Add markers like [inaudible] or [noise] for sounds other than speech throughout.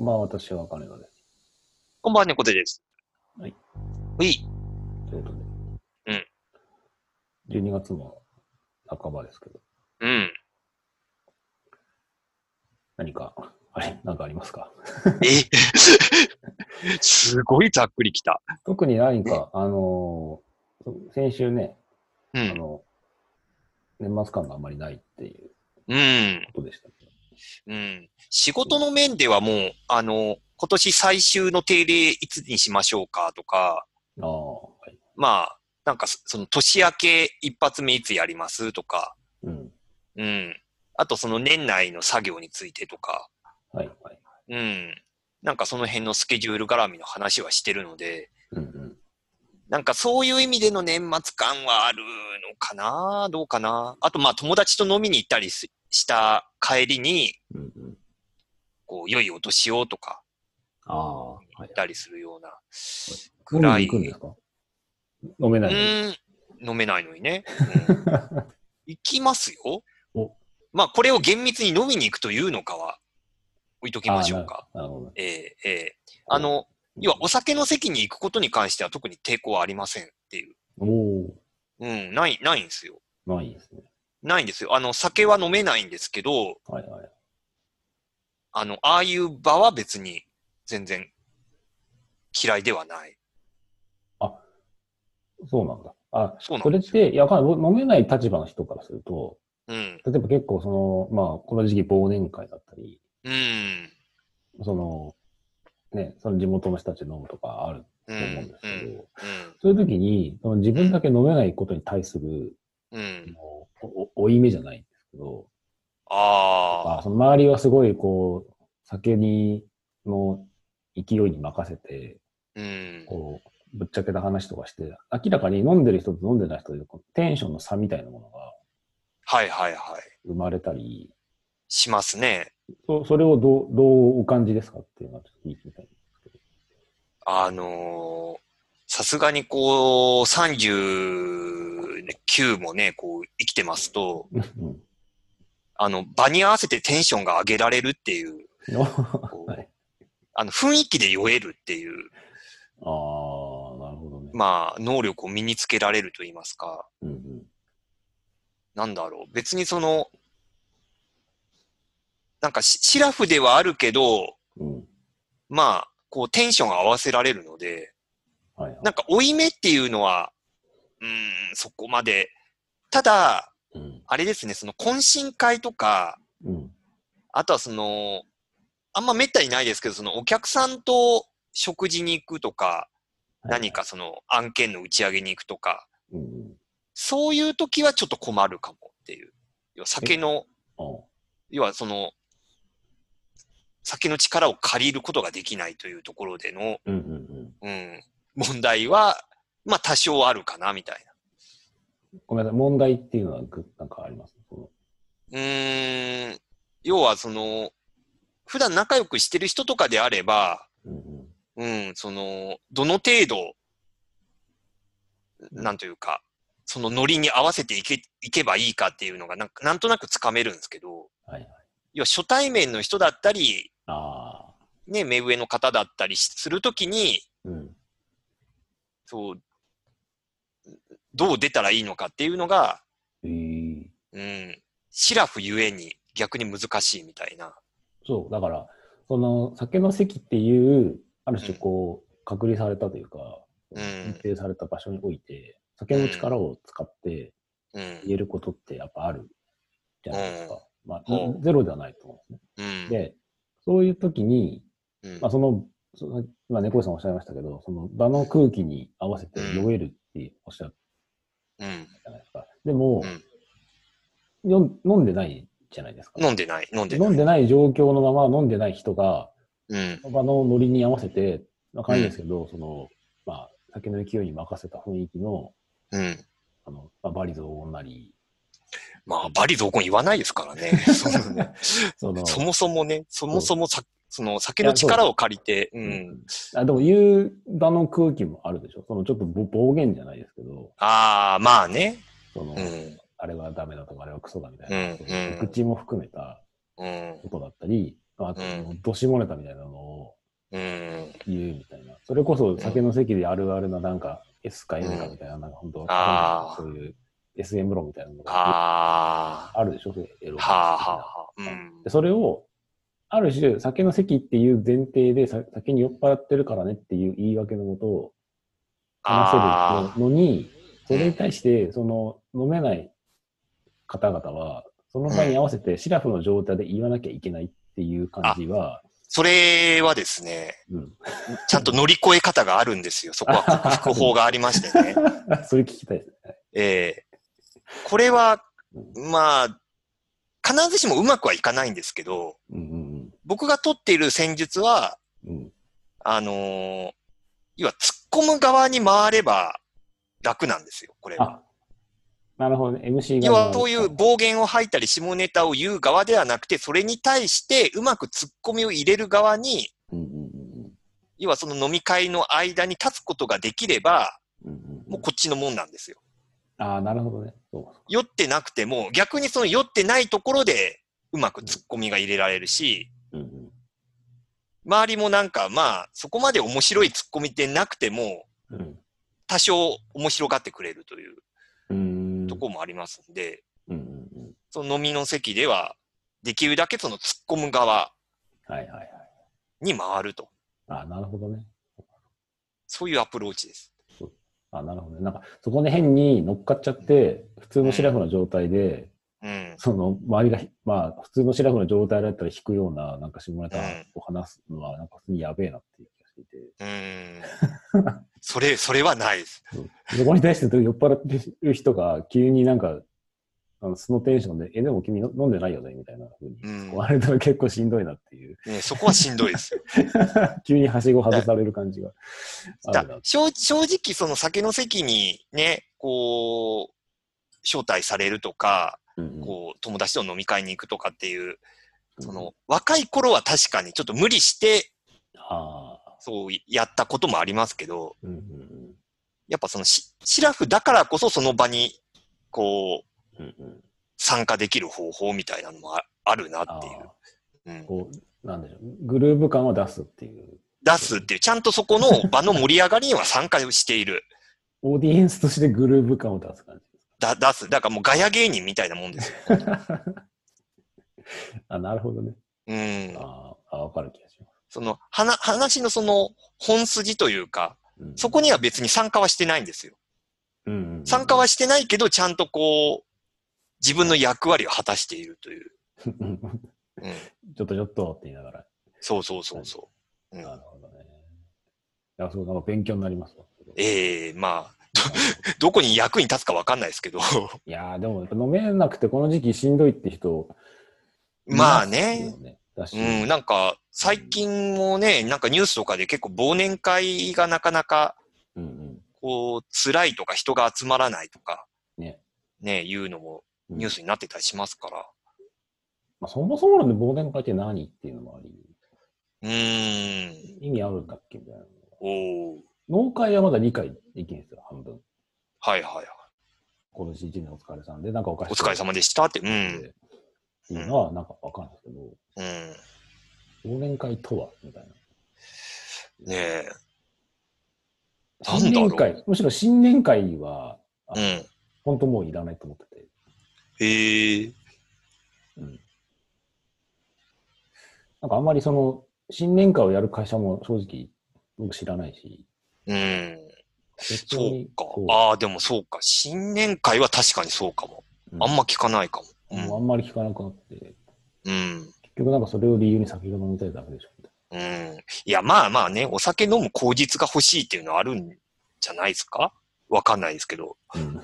こんばんは、私は金田です。こんばんは、猫背です。はい。うい。ということで。うん。12月も半ばですけど、うん。何か、あれ、なんかありますか？え？[laughs] すごいざっくりきた。特に何か、あのー先週ね、うん。あの、年末感があんまりないっていううん。ことでしたけど。うん。仕事の面ではもう、あの、今年最終の定例いつにしましょうかとか、ああ、はい。まあ、なんかそその年明け一発目いつやりますとか、うん。うん。あとその年内の作業についてとか、はい、はい。うん。なんかその辺のスケジュール絡みの話はしてるので、うん、うん。なんかそういう意味での年末感はあるのかなどうかなあとまあ友達と飲みに行ったりすした帰りに、うん、うん。こう、良いお年をとかああ、はっ。たりするような、飲ぐらい。みに行くんですか？飲めうないのに。ーん、飲めないのにね。[laughs] うん行きますよお。まあこれを厳密に飲みに行くというのかは置いときましょうか。なるほど。ええええあの、要はお酒の席に行くことに関しては特に抵抗はありませんっていう。おおうん、ない、ないんですよ。ーないですね。ないんですよ。あの、酒は飲めないんですけど、はい、はい。あの、ああいう場は別に全然嫌いではない。そうなんだ。あ、そうなん。それって、いや、飲めない立場の人からすると、うん。例えば結構その、まあ、この時期忘年会だったり、うん。その、ね、その地元の人たち飲むとかあるうと思うんんです。けど、うん。そういう時に、その自分だけ飲めないことに対する、うん。もうお、負い目じゃないんですけど、ああその周りはすごいこう、酒に、の勢いに任せて、あ。うん。こう、ぶっちゃけた話とかして、明らかに飲んでる人と飲んでない人で、テンションの差みたいなものがはいはいはい。生まれたり、しますね。そそれをどう、どうお感じですかっていうのはちょっと聞いてみたいんですけど。あのーさすがにこう、39もね、こう、生きてますと、うんあの、場に合わせてテンションが上げられるっていう。あの、雰囲気で酔えるっていう、ああ、なるほどね。まあ、能力を身につけられると言いますか、うんうん。なんだろう。別にその、なんかし、シラフではあるけど、うん。まあ、こう、テンションが合わせられるので、はいはい。なんか、追い目っていうのは、うーん、そこまで。ただ、うん。あれですね、その懇親会とか、うん。あとはその、あんまめったにないですけど、そのお客さんと食事に行くとか、何かその案件の打ち上げに行くとか、うんうん。そういう時はちょっと困るかもっていう。要は酒の、あ要はその、酒の力を借りることができないというところでの、うんうんうん。うん、問題は、まあ多少あるかな、みたいな。ごめんなさい。問題っていうのはぐなんかあります？うーん、要はその、普段仲良くしてる人とかであれば、うんうん。うん、その、どの程度、なんというか、そのノリに合わせていけ、いけばいいかっていうのがなんか、なんとなくつかめるんですけど、はいはい。要は初対面の人だったり、ああ。ね、目上の方だったりするときに、うん。そう、どう出たらいいのかっていうのが、ええうん、シラフゆえに逆に難しいみたいな。そう。だから、その酒の席っていう、ある種こう、隔離されたというか、うん隠蔽された場所において、酒の力を使ってうん。言えることってやっぱあるじゃないですか。まあう、んゼロではないと思うんですね。うん。で、そういう時に、うんまあ、その、今、猫井さんおっしゃいましたけど、その場の空気に合わせて酔えるっておっしゃったうん。じゃないですか。でもうん、よ飲んでないじゃないですか。飲んでない、飲んでない。飲んでない状況のまま飲んでない人が、うん。場のノリに合わせて、わかんないですけど、その、まあ、酒の勢いに任せた雰囲気の、うん。あの、まあ、バリ雑言なり、まあ、バリ雑言言わないですからね。[laughs] そのねその、そもそもね、そもそもさ、その酒の力を借りて、うん。あでも言う場の空気もあるでしょ。そのちょっとぼ暴言じゃないですけど、ああ、まあね。その、うん。あれはダメだとか、あれはクソだみたいな、うん口も含めたうん。ことだったり、あと、うんどしもネタみたいなのを言うみたいな。それこそ酒の席であるあるななんか S か N かみたいな、なんか本当そういう SM 風呂みたいなのがああるでしょ、エロはあはあ。うんで。それを、ある種、酒の席っていう前提で、さ酒に酔っ払ってるからねっていう言い訳のもとを話あせるのに、それに対して、その、飲めない方々は、その場に合わせて、シラフの状態で言わなきゃいけないっていう感じは、それはですね、うん。ちゃんと乗り越え方があるんですよ。そこは [laughs] 克服法がありましてね。[laughs] それ聞きたいですね。ええこれは、うまあ、必ずしもうまくはいかないんですけど、うん僕が取っている戦術は、うんうん。あのー要は突っ込む側に回れば楽なんですよ、これは。あ、なるほどね。MC が。要はそういう暴言を吐いたり下ネタを言う側ではなくて、それに対してうまく突っ込みを入れる側に、うんうんうん要はその飲み会の間に立つことができれば、うんうんうん。もうこっちのもんなんですよ。ああ、なるほどね。酔ってなくても、逆にその酔ってないところでうまく突っ込みが入れられるし、周りもなんかまあ、そこまで面白い突っ込みってなくても、うん多少面白がってくれるという。とこもありますんで、うん。その飲みの席では、できるだけその突っ込む側はいはいはい。に回ると。あなるほどね。そういうアプローチです。あなるほどね。なんか、そこで変に乗っかっちゃって、普通のシラフの状態で、うん。その、周りがひ、まあ、普通のシラフの状態だったら引くような、なんか下ネタうんを話すのは、なんか普通にやべえなっていう気がしていて、うーん。それ、それはないです。そこに対して酔っ払ってる人が急になんか、あのそのテンションで、え、でも君の飲んでないよねみたいな風にうん言われたら結構しんどいなっていう。ね、そこはしんどいですよ。[laughs] 急にはしご外される感じが。正正直、その酒の席にね、こう、招待されるとか、こう、友達と飲み会に行くとかっていう、その、若い頃は確かにちょっと無理して。そうやったこともありますけど、やっぱそのシシラフだからこそその場に、こう、参加できる方法みたいなのもああるなあっていう。ーうん、こう、なんでしょう。グルーヴ感を出すっていう。出すっていう、ちゃんとそこの場の盛り上がりには参加している。[laughs] オーディエンスとしてグルーヴ感を出す感じ。だ出す。だからもうガヤ芸人みたいなもんですよ。[laughs] あ、なるほどね。うん。あーあ、わかる気がします。その、話話のその本筋というか、うんそこには別に参加はしてないんですよ。うんうんうん参加はしてないけど、ちゃんとこう、自分の役割を果たしているという。[laughs] うん。ちょっとちょっとって言いながら。そうそうそうそう。うんなるほどね。いや、そう、なんか勉強になりますわ。ええまあ、[laughs] どこに役に立つかわかんないですけど。いやーでも飲めなくてこの時期しんどいって人、まあねうん、なんか、最近もね、なんかニュースとかで結構忘年会がなかなか、こう、辛いとか人が集まらないとか、ね。ね、いうのもニュースになってたりしますから。まあ、そもそもので忘年会って何っていうのもあり、うーん。意味あるんだっけみたいな。おー農会はまだ理解できんですよ、半分。はいはいはい。今年一年お疲れさんで、なんかおかしい。お疲れ様でしたって。うん。っていうのはなんかわかるんですけど、うん。忘年会とはみたいな。ねえ。なん新だろう年会、むしろ新年会は、うん。本当もういらないと思ってて。へえ。うん。なんかあんまりその、新年会をやる会社も正直僕知らないし。うん。別そうにか。ああ、でもそうか。新年会は確かにそうかも。うんあんま聞かないかも。もうあんまり聞かなくなって、うん。結局なんかそれを理由に酒が飲みたいだけでしょ。うん。いや、まあまあね、お酒飲む口実が欲しいっていうのはあるんじゃないですか？わかんないですけど。うん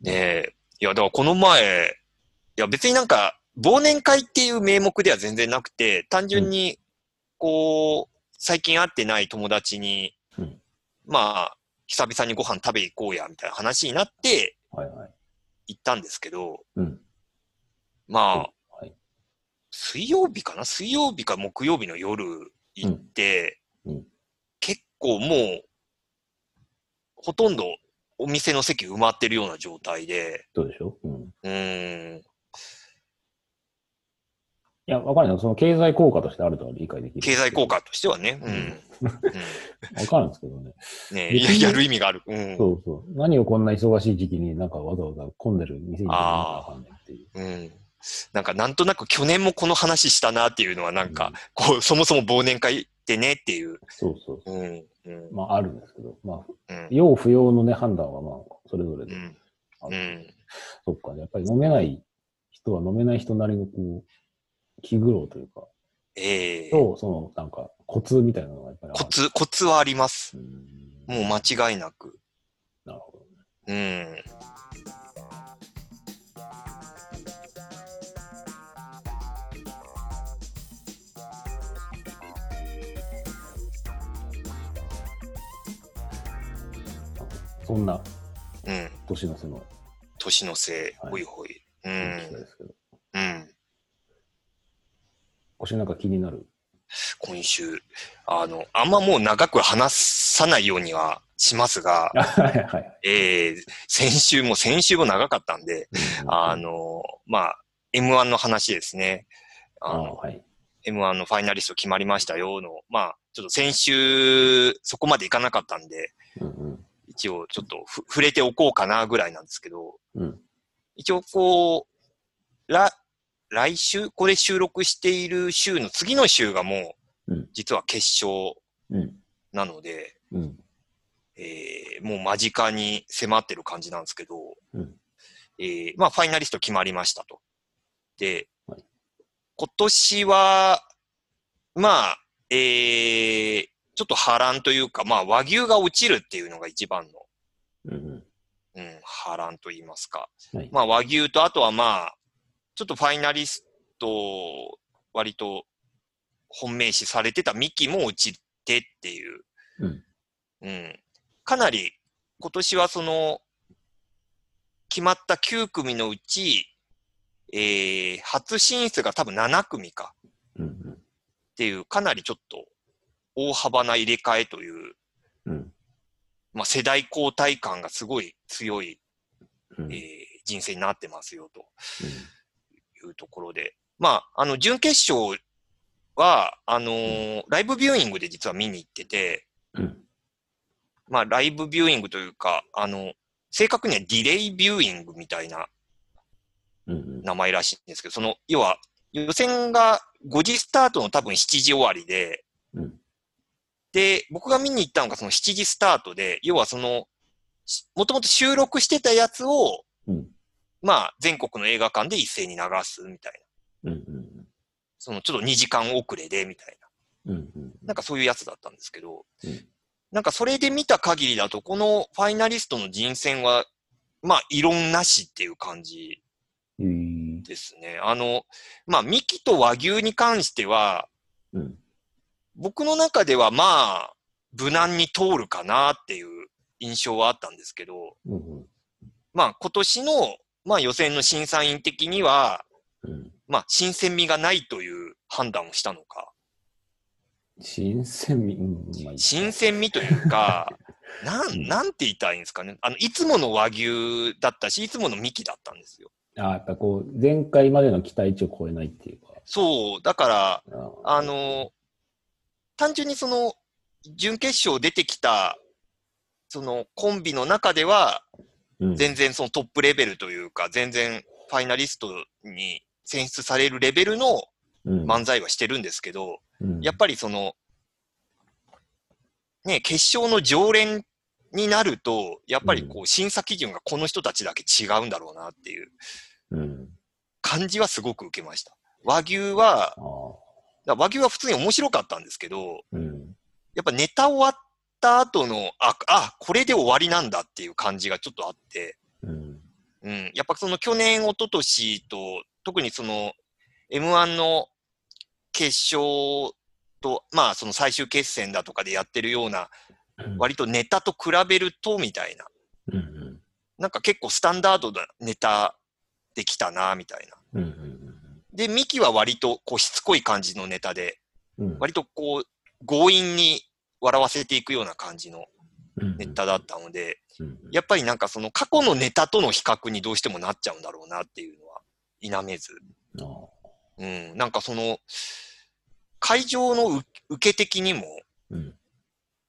ねえ。いや、だからこの前、いや別になんか、忘年会っていう名目では全然なくて、単純に、こう、最近会ってない友達に、うんまあ、久々にご飯食べ行こうや、みたいな話になってはいはい。行ったんですけど、うん。まあ、はい。水曜日かな？水曜日か木曜日の夜行って、うんうん結構もう、ほとんどお店の席埋まってるような状態で、どうでしょう？うん。うーん。いや、わかんない。その経済効果としてあるとは理解できる。経済効果としてはね。うん。うんうん [laughs] わかるんですけどね。ねややる意味がある。うん。そうそう。何をこんな忙しい時期になんかわざわざ混んでる店にわかんないっていう。うん。なんか、なんとなく去年もこの話したなっていうのは、なんか、こう、そもそも忘年会ってねっていう。そうそうそうん。うんう。。まあ、あるんですけど。まあ、うん。要不要のね、判断はまあ、それぞれで。うん。そっか。やっぱり飲めない人は飲めない人なりのこう、気苦労というか、ええと、その、なんか、コツみたいなのがやっぱりある。コツ、コツはあります。うんもう間違いなく。なるほど。うん。そんなうん。年の瀬の年のせい、はいほいほい。う機ん。会ですけど、うん。腰なんか気になる？今週、あの、あんまもう長く話さないようにはしますが、[laughs] はいはい。ええ先週も先週も長かったんで、あ、の、まあ、M1 の話ですね。ああの、はい。M1 のファイナリスト決まりましたよの、まあ、ちょっと先週、そこまでいかなかったんで、うんうん。一応ちょっとふ触れておこうかなぐらいなんですけど、うん。一応こう、ら、来週、これ収録している週の次の週がもううん、実は決勝うん。なので、うん。えーもう間近に迫ってる感じなんですけど、うんえーまあ、ファイナリスト決まりましたと。で、はい今年は、まあ、えーちょっと波乱というか、まあ、和牛が落ちるっていうのが一番の、うん。うん、波乱と言いますか。はい。まあ、和牛と、あとはまあ、ちょっとファイナリスト、割と本命視されてたミキも落ちてっていう、うん。うん。かなり、今年はその、決まった9組のうち、えー、初進出が多分7組かうん。っていう、かなりちょっと大幅な入れ替えという、うん。まあ、世代交代感がすごい強い、うん。えー人生になってますよというところで。まあ、あの、準決勝は、あのーライブビューイングで実は見に行ってて、うん。まあ、ライブビューイングというか、あの、正確にはディレイビューイングみたいなうん。名前らしいんですけど、その、要は、予選が5時スタートの多分7時終わりで、うん。で、僕が見に行ったのがその7時スタートで、要はその、しもともと収録してたやつを、うん。まあ、全国の映画館で一斉に流すみたいな。うん。うん。その、ちょっと2時間遅れで、みたいな。うん。うん。なんかそういうやつだったんですけど、うんなんかそれで見た限りだと、このファイナリストの人選は、まあ、異論なしっていう感じえーですね。あの、まあ、ミキと和牛に関しては、うん。僕の中ではまあ、無難に通るかなっていう印象はあったんですけど、うん。まあ、今年の、まあ、予選の審査員的には、うん。まあ、新鮮味がないという判断をしたのか、新鮮味、うん。まあ新鮮味というか、[laughs] なうんん、なんて言いたらいいんですかね。あの、いつもの和牛だったし、いつものミキだったんですよ。あやっぱこう、前回までの期待値を超えないっていうか。そう、だから、ああの、単純にその、準決勝出てきた、そのコンビの中では、うん、全然そのトップレベルというか、全然ファイナリストに選出されるレベルのうん、漫才はしてるんですけど、うんやっぱりその、ね、決勝の常連になると、やっぱりこう、審査基準がこの人たちだけ違うんだろうなっていううん。感じはすごく受けました。和牛は、和牛は普通に面白かったんですけど、うん。やっぱネタ終わった後の、あ、あ、これで終わりなんだっていう感じがちょっとあって、うん。うん。やっぱその去年、一昨年と、特にその M1 の決勝と、まあその最終決戦だとかでやってるような、割とネタと比べるとみたいな、うん。うん。なんか結構スタンダードなネタできたな、みたいな。うん。うん。で、ミキは割とこうしつこい感じのネタで、うん。割とこう強引に笑わせていくような感じのうんネタだったので、うん。やっぱりなんかその過去のネタとの比較にどうしてもなっちゃうんだろうなっていうのは否めず。うん、なんかその、会場のう受け的にも、うん。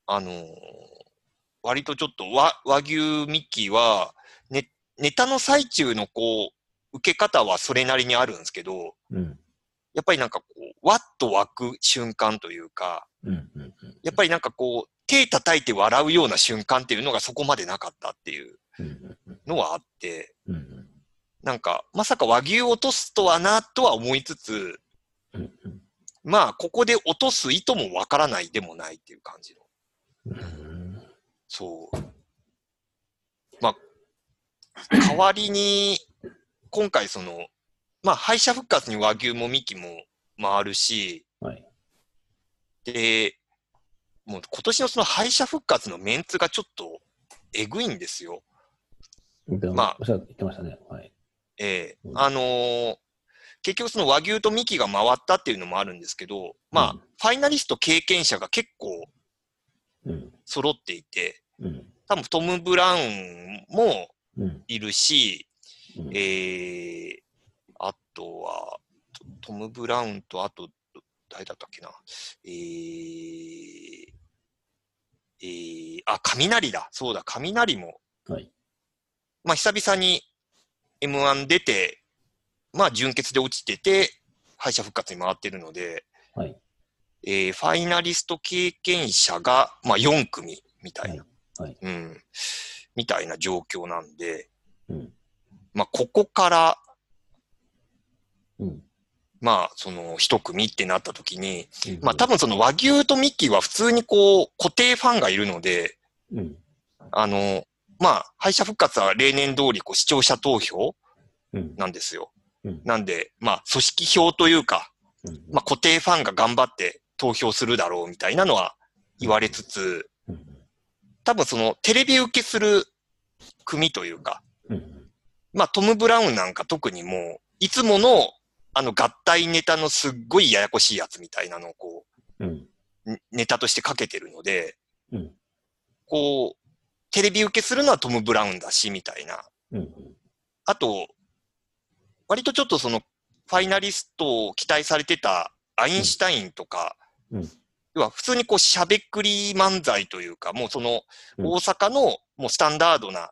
あのー割とちょっと和和牛ミッキーは、ね、ネタの最中のこう、受け方はそれなりにあるんですけど、うん。やっぱりなんかこう、わっと湧く瞬間というか。やっぱりなんかこう、手叩いて笑うような瞬間っていうのがそこまでなかったっていううん。のはあって、うん。なんか、まさか和牛を落とすとはな、とは思いつつ、うん。まあ、ここで落とす意図もわからないでもないっていう感じの。うん。そう。まあ、代わりに、今回その、まあ、敗者復活に和牛もミキも回るし、はい。で、もう今年のその敗者復活のメンツがちょっとえぐいんですよ。ままあっしゃって言ってましたね。はい。ええうんあのー結局その和牛とミキが回ったっていうのもあるんですけど、まあ、うんファイナリスト経験者が結構うん。揃っていて、うん。多分トム・ブラウンもうん。いるし、うんえー、あとは、トトム・ブラウンと、あと、誰だったっけな。えー、えー、あ、雷だ。そうだ、雷も。はい。まあ、久々に M1 出て、まあ、準決で落ちてて、敗者復活に回ってるので、はい。えー、ファイナリスト経験者が、まあ、4組みたいな、はいはいうん、みたいな状況なんで、うん。まあ、ここから、うん。まあ、その一組ってなった時に、うんまあ多分その和牛とミッキーは普通にこう固定ファンがいるので、うん。あの、まあ敗者復活は例年通りこう視聴者投票うん。なんですよ。うんなんで、まあ組織票というか、うん。まあ固定ファンが頑張って投票するだろうみたいなのは言われつつ、うん。多分そのテレビ受けする組というか、うん。まあトム・ブラウンなんか特にもう、いつものあの合体ネタのすっごいややこしいやつみたいなのをこうん。う、んネタとしてかけてるので、うん。こう、テレビ受けするのはトム・ブラウンだし、みたいな。うん。あと、割とちょっとその、ファイナリストを期待されてたアインシュタインとか、要は普通にこう、しゃべくり漫才というか、もうその、うん大阪のもうスタンダードな、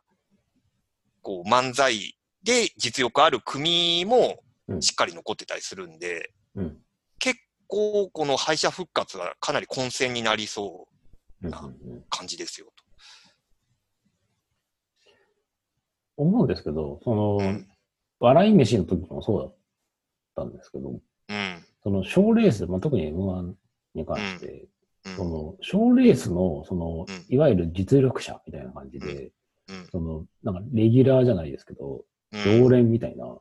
こう、漫才で実力ある組もうんしっかり残ってたりするんで、うん。結構この敗者復活はかなり混戦になりそううん。感じですよと。思うんですけど、その、うん笑い飯の時もそうだったんですけど、うん。その賞レース、まあ、特に M1 に関して、うんその賞レースの、そのうん、いわゆる実力者みたいな感じで、うん。その、なんかレギュラーじゃないですけど、うん常連みたいなうん。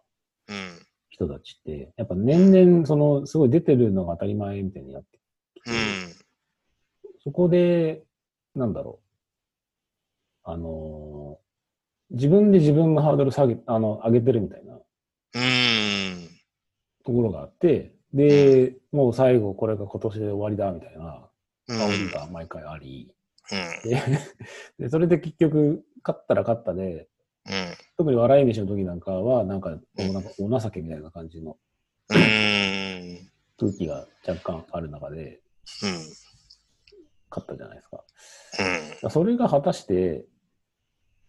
人たちって、やっぱ年々、その、すごい出てるのが当たり前みたいになってきて、うん。そこで、なんだろう。あのー自分で自分のハードル下げ、あの、上げてるみたいなうん。ところがあって、で、もう最後これが今年で終わりだみたいなうん。煽りが毎回あり、うん。で [laughs] で、それで結局、勝ったら勝ったで、うん。特に笑い飯の時なんかは、なんか、お情けみたいな感じのうん。空気が若干ある中で、うん。勝ったじゃないですか。うん。それが果たして、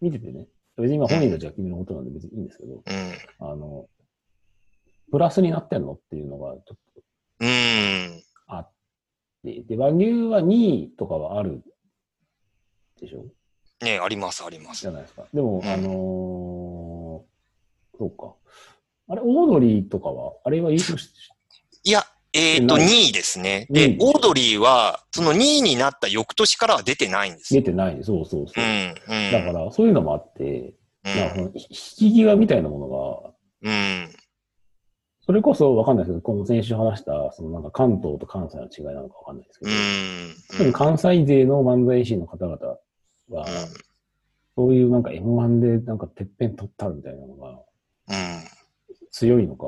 見ててね、別に今本人たちが君のことなんで別にいいんですけど、うん。あの、プラスになってんのっていうのがちょっとうん。あって、で、和牛は2位とかはあるでしょ？ねあります、ありますじゃ。ないですか。でも、うんあのーそうか。あれ、オードリーとかは、あれは優勝し、いや、えっと、2ない位ですね。2で位、オードリーは、その2位になった翌年からは出てないんですよ。出てない。そうそうそうう。ん。うん。だから、そういうのもあって、うん。なんかその引き際みたいなものが、うん。それこそわかんないですけど、この先週話した、そのなんか関東と関西の違いなのかわかんないですけうど、ん。特に関西勢の漫才師の方々は、そういうなんか M1 でなんかてっぺん取ったみたいなのがうん。強いのか、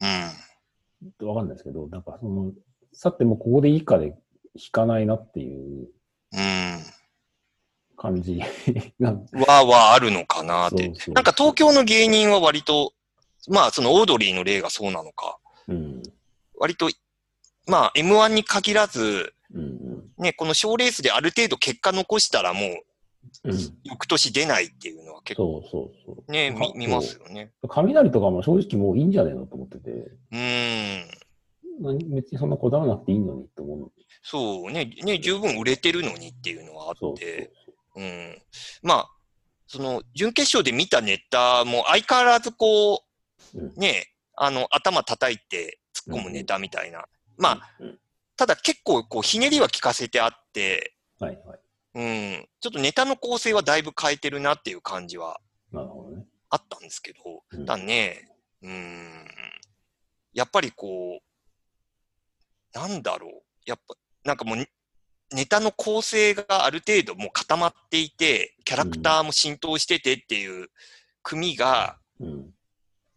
うん。わかんないですけど、なんかその、さてもうここで以下で引かないなっていううん。感じが、は、はあるのかなってそう。そうなんか東京の芸人は割と、まあそのオードリーの例がそうなのか。うん。割と、まあ、M1 に限らず、うん。ね、この賞レースである程度結果残したらもう、うん。翌年出ないっていうのは結構そうそうそう。ね、か見見ますよね。雷とかも正直もういいんじゃねえのと思ってて、うーん。何別にそんなこだわらなくていいのにと思う。そうね、ね、十分売れてるのにっていうのはあって、うん。まあ、その、準決勝で見たネタも相変わらずこう、うんね、あの、頭叩いて突っ込むネタみたいな。まあ、うんただ結構こう、ひねりは効かせてあって、はいはい。うん、ちょっとネタの構成はだいぶ変えてるなっていう感じは。あったんですけど、うんだね、うん、やっぱりこう、なんだろう、やっぱ、なんかもう、ネタの構成がある程度もう固まっていて、キャラクターも浸透しててっていう組が、うん。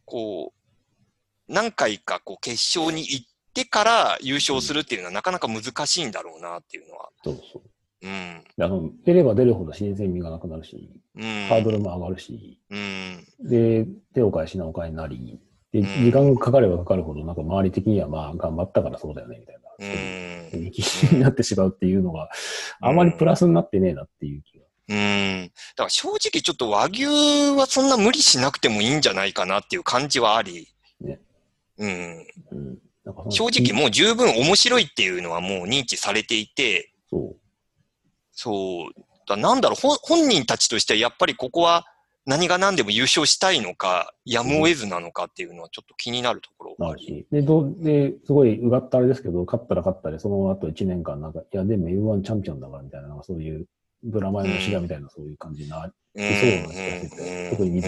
こう、何回かこう決勝に行ってから優勝するっていうのはなかなか難しいんだろうなっていうのは。そうそう。うん。あの、出れば出るほど新鮮味がなくなるし、うん。ハードルも上がるし、うん。で、手を変え品を変えになり、で、うん時間がかかればかかるほど、なんか周り的にはまあ頑張ったからそうだよね、みたいな。うん。になってしまうっていうのが、あまりプラスになってねえなっていう気が。うん。だから正直ちょっと和牛はそんな無理しなくてもいいんじゃないかなっていう感じはあり。ねうん。うん。正直もう十分面白いっていうのはもう認知されていて、そう。そう。だなんだろう、本人たちとしてはやっぱりここは何が何でも優勝したいのか、やむを得ずなのかっていうのはちょっと気になるところがあり。なるし。で、どう、で、すごい、うがったあれですけど、勝ったら勝ったで、その後1年間、なんか、いや、でも U1 チャンピオンだからみたいな、なんかそういう、ブラマヨのシガみたいな、そういう感じになうんそうな気がしてて特に [laughs]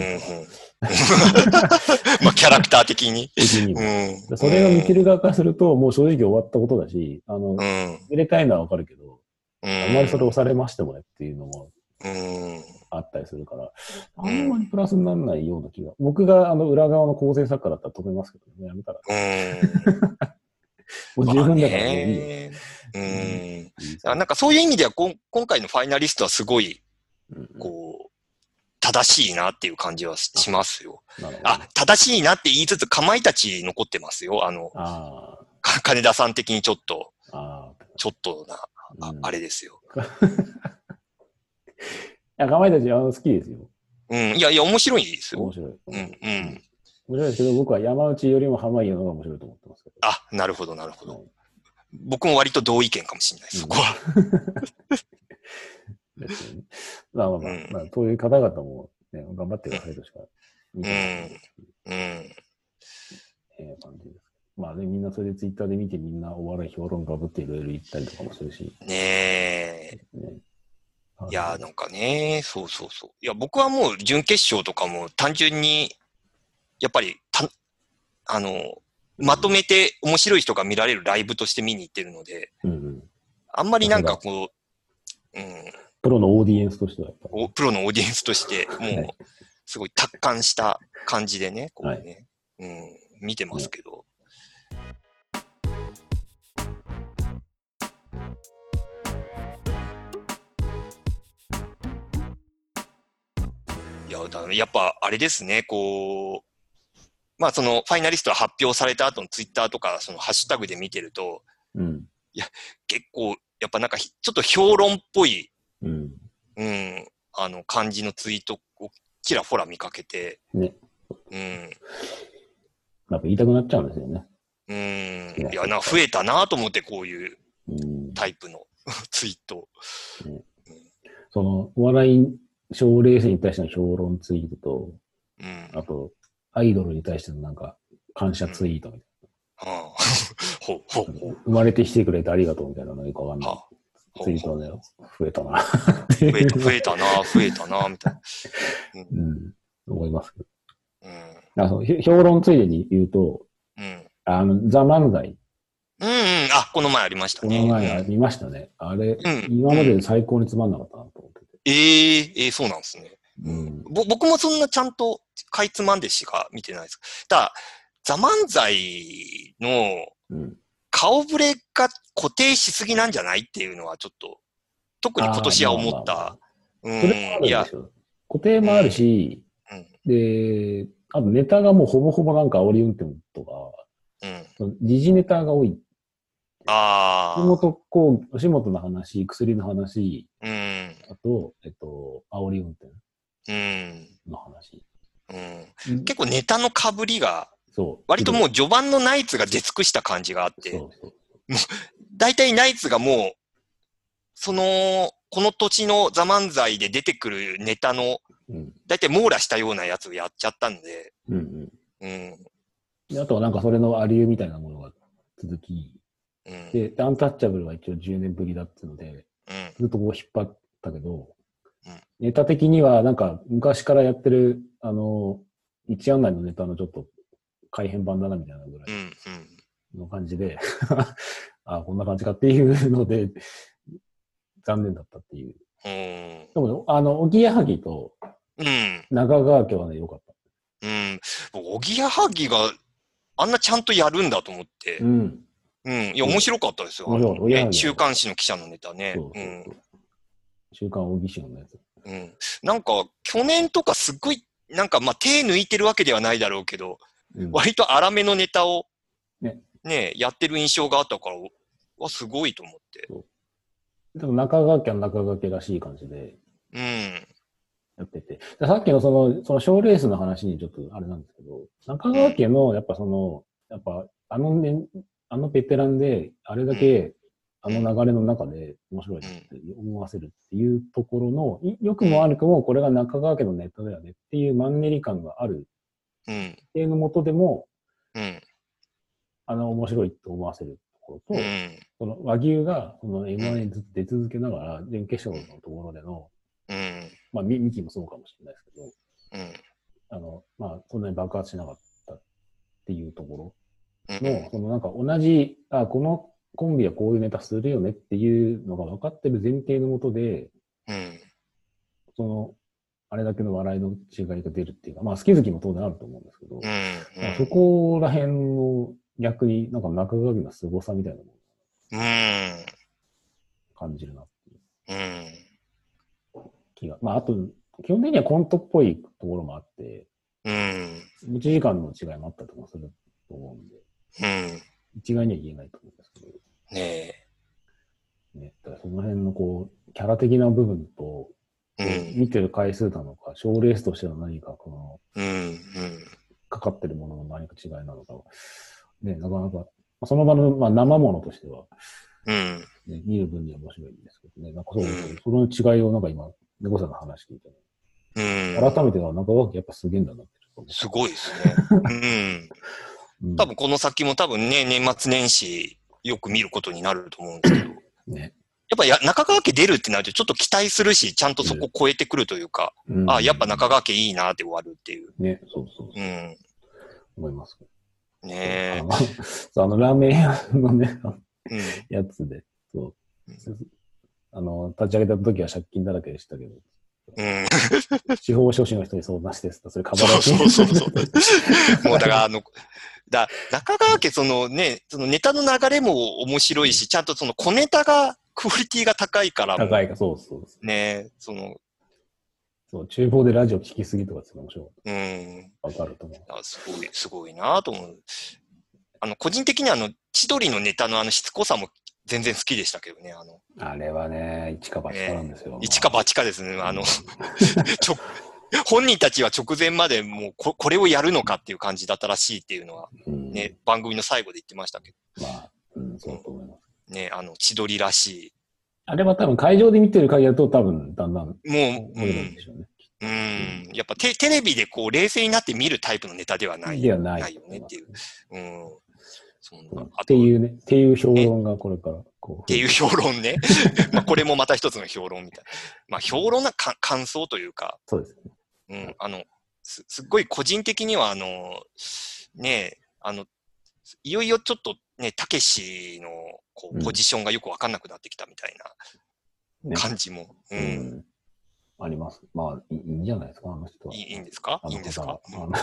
まあキャラクター的に。的にうも。ん。それを見てる側からすると、もう正直終わったことだし、あのう、ん。入れたいのはわかるけど、うん。あんまりそれ押されましてもねっていうのもうん。あったりするから、あんまりプラスにならないような気が。僕があの裏側の構成作家だったら止めますけどね、やめたら。うん。もう十分だから。ねうん。なんかそういう意味ではこん、今回のファイナリストはすごい、うんこう、正しいなっていう感じはししますよ。あ、正しいなって言いつつ、かまいたち残ってますよ。あの、あか金田さん的にちょっと、あ、あちょっとな、あ、あうんあれですよ。[laughs] いや、かまいたちあの好きですよ。うん。いやいや、面白いですよ面。白い。うん、うん。面白いですけど、僕は山内よりも濱家の方が面白いと思ってますけど。あ、なるほど、なるほど。はい僕も割と同意見かもしれない、そこは。[laughs] ですよねまあまあまあ、うんまあ、そういう方々も、ね、頑張ってくださいとしか言いたくないですうん。えー感じです。まあね、みんなそれでツイッターで見てみんなお笑い評論家ぶっていろいろ言ったりとかもするし。ねえ。ね、い。や、なんかね、そうそうそう。いや、僕はもう準決勝とかも単純に、やっぱりた、あの、まとめて面白い人が見られるライブとして見に行ってるので、うんうん、あんまりなんかこう、うん、プロのオーディエンスとしてはおプロのオーディエンスとして、もはい。うすごい達観した感じでね、こうね、うん、見てますけど。いや、だやっぱあれですね、こう、まあそのファイナリストが発表された後のツイッターとか、そのハッシュタグで見てると、うん。結構、やっぱなんかひちょっと評論っぽい、うん。うん、あの感じのツイートをちらほら見かけて、ね。うん、なんか言いたくなっちゃうんですよね。うん、いや、な、増えたなと思って、こういううん。タイプの [laughs] ツイート。その、お笑い賞レースに対しての評論ツイートと、うん。あと、アイドルに対してのなんか、感謝ツイートみたいはあ、ほうほうほな。う。生まれてきてくれてありがとうみたいなのよくわかんないツイートね、増えたな。増えた、増えたな、増えたな、みたいな。うん。思いますけど。うん。あそ評論ついでに言うと、うん。あの、ザ・漫才、うん、うん。あ、この前ありましたこね。の前うん見ましたね。あれ、うん今までで最高につまんなかったなとええええそうなんですね。うん。ぼ僕もそんなちゃんとかいつまんでしか見てないです。ただ、ザ・漫才のうん。顔ぶれが固定しすぎなんじゃないっていうのはちょっと、特に今年は思った。うそれもあるんん。いやです、よ。固定もあるし、うんで、あとネタがもうほぼほぼなんか煽り運転とか、うん。時事ネタが多い。ああ。吉本こう、吉本の話、薬の話、うん。あと、えっと、煽り運転うん。の話。うん。結構ネタの被りが、そう。割ともう序盤のナイツが出尽くした感じがあって、そうそう。大体ナイツがもう、その、この土地のザ・漫才で出てくるネタの、うん。大体網羅したようなやつをやっちゃったんで、うんうん。うん。であとはなんかそれのありゆみたいなものが続き、うん。で、アンタッチャブルは一応10年ぶりだっていうので、うん。ずっとこう引っ張ったけど、うんネタ的にはなんか昔からやってる、あの、一案内のネタのちょっと改変版だなみたいなぐらい。の感じで、[laughs] あこんな感じかっていうので、残念だったっていう。うん。でも、あの、おぎやはぎとうん。中川家はね、良かった。うん。おぎやはぎがあんなちゃんとやるんだと思ってう。ん。うん。いや、面白かったですよ。面白かったあのおぎやはぎね週刊誌の記者のネタね。そうそううん週刊大義賞のやつ。うん。なんか、去年とかすっごい、なんか、まあ、手抜いてるわけではないだろうけど、うん割と荒めのネタを、ねね、やってる印象があったから、わ、すごいと思って。でも中川家は中川家らしい感じでうん。やってて。でさっきのその、その賞レースの話にちょっとあれなんですけど、中川家のやっぱその、やっぱあのね、あのベテランで、あれだけ、あの流れの中で面白いなって思わせるっていうところの、い良くも悪くもこれが中川家のネタだよねっていうマンネリ感があるうん。っていうのもとでも、うん。あの面白いと思わせるところと、うん。その和牛がその M1 にずっと出続けながら、準決勝のところでの、うん。まあ、ミミキもそうかもしれないですけど、うん。あの、まあ、そんなに爆発しなかったっていうとこうん。ろの、そのなんか同じ、あ、このコンビはこういうネタするよねっていうのが分かってる前提のもとで、うん。その、あれだけの笑いの違いが出るっていうか、まあ、好き好きも当然あると思うんですけど、うん。まあそこら辺の逆になんか中川家の凄さみたいなものをうん。感じるなっていううん。気が。まあ、あと、基本的にはコントっぽいところもあって、うん。持ち時間の違いもあったりとかすると思うんで、うん。一概には言えないと思うんですけど、ねね。だからその辺のこう、キャラ的な部分と、え。見てる回数なのか、賞レースとしての何か、この、うん。うん。かかってるものの何か違いなのかは、ね、なかなか、まあその場の、まあ、生ものとしては、うん。ね、見る分には面白いんですけどね。なんかそう、うんその違いをなんか今、猫さんの話聞いて、うん。改めては中川家やっぱすげえんだなってすごいですね。うん。[laughs] うん多分この先も多分ね、年末年始よく見ることになると思うんですけど、やっね。ぱや中川家出るってなるとちょっと期待するし、ちゃんとそこ超えてくるというか、うんあやっぱ中川家いいなって終わるっていう。ね、そうそうそう、うん。思います。ねあのそうあの、[laughs] ラーメン屋のね、え。うん。やつで、そううん。あの、立ち上げた時は借金だらけでしたけど、うん。司法書士の人に相談してそれカバそうーそうそうそう。[laughs] もうだからあの、だ中川家そのね、そのネタの流れも面白いし、ちゃんとその小ネタが、クオリティが高いからも高いか、そうそうそう。ね、その、そう、厨房でラジオ聞きすぎとかっていうの面白い。うん。わかると思う。あすごい、すごいなと思う。あの、個人的にはあの、千鳥のネタのあのしつこさも全然好きでしたけどね、あの、あれはね、一か八かなんですよ。一か八かですね、あの、[laughs] ちょ、本人たちは直前までもうこ、これをやるのかっていう感じだったらしいっていうのはうん、ね、番組の最後で言ってましたけまあ、うん、そうだと思います。ど、ね、あの、千鳥らしあれは多分会場で見てる限りだと多分だんだんい。もう、うんんで、しょうね。うん、やっぱテテレビでこう、冷静になって見るタイプのネタではない。ではない。ないよねっていう。うん。そんうんっていうね、っていう評論がこれからこう。っていう評論ね。[laughs] まあこれもまた一つの評論みたいな。まあ評論なか感想というか、そうですね。うん、あの、すすっごい個人的にはあの、ねえ、あの、いよいよちょっとね、たけしのこううんポジションがよくわかんなくなってきたみたいねな感じも。う。うんん。あります。まあ、いいんじゃないですか、あの人は。いいんですか？いいんですか？うん [laughs]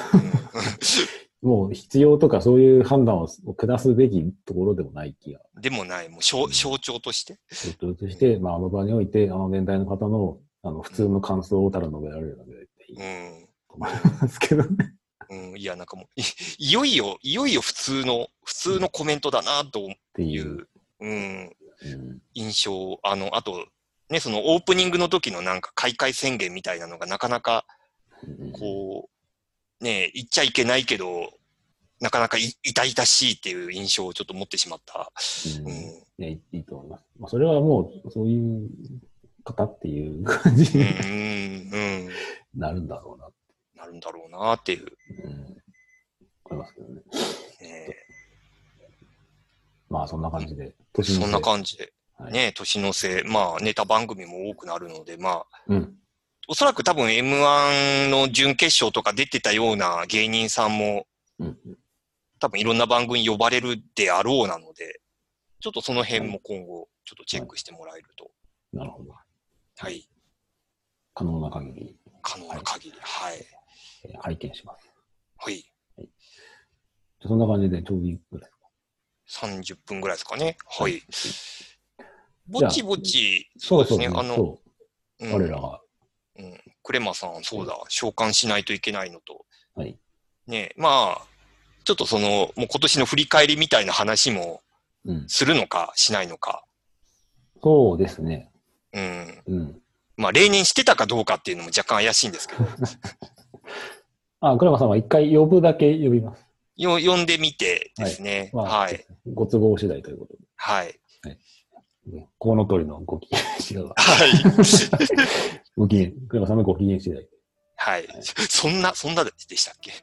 もう必要とかそういう判断を下すべきところでもない気が。でもない、もう象象徴として？ちょっとして、まあ、あの場において、あの年代の方の、あの、普通の感想をただ述べられるだけでいいとうん。思いますけどね。うん、いや、なんかもう、いいよいよ、いよいよ普通の、普通のコメントだな、とっていいう。う、うん、うん印象。あの、あと、ね、そのオープニングの時のなんか開会宣言みたいなのがなかなか、うんこう、ね、言っちゃいけないけど、なかなかい痛々しいっていう印象をちょっと持ってしまった。うんうん。ね、いいと思います。まあ、それはもう、そういう方っていう感じうん、うん。なるんだろうな。なるんだろうなっていう。うん。思いますけどね。ね、まあ、そんな感じで。年のそんな感じで。はいね、年の瀬、まあ、ネタ番組も多くなるので、まあ、うん。おそらく多分 M1 の準決勝とか出てたような芸人さんも、うん。多分いろんな番組に呼ばれるであろうなので、ちょっとその辺も今後、ちょっとチェックしてもらえると、なるほど。はい、可能な限り、可能な限り、はい、えー拝見します。はい、じゃあそんな感じで、ちょうどいいぐらいですか？30分ぐらいですかね。はい。じぼちぼち、そうですね。あの、そうう。ん我らが、うん、クレマさん、そうだ、召喚しないといけないのと、はい。ね、まあ、ちょっとその、もう今年の振り返りみたいな話もうん。するのか、しないのか、そうですね。うん。うん。まあ、例年してたかどうかっていうのも若干怪しいんですけど、[laughs] あ、倉山さんは一回呼ぶだけ呼びます。よ呼んでみてですね。まあはい。。ご都合次第ということはい。この通りのご機嫌次第は。はい。[laughs] ご機嫌、倉山さんのご機嫌次第。はい。そんな、そんなでしたっけ？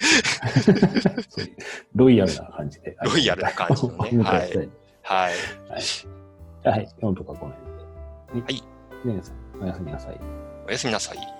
[laughs] ロイヤルな感じで。ロイヤルな感じのねお願いはい。はい。はい。今日のとこの辺で。はい。ねえさん、おやすみなさい。おやすみなさい。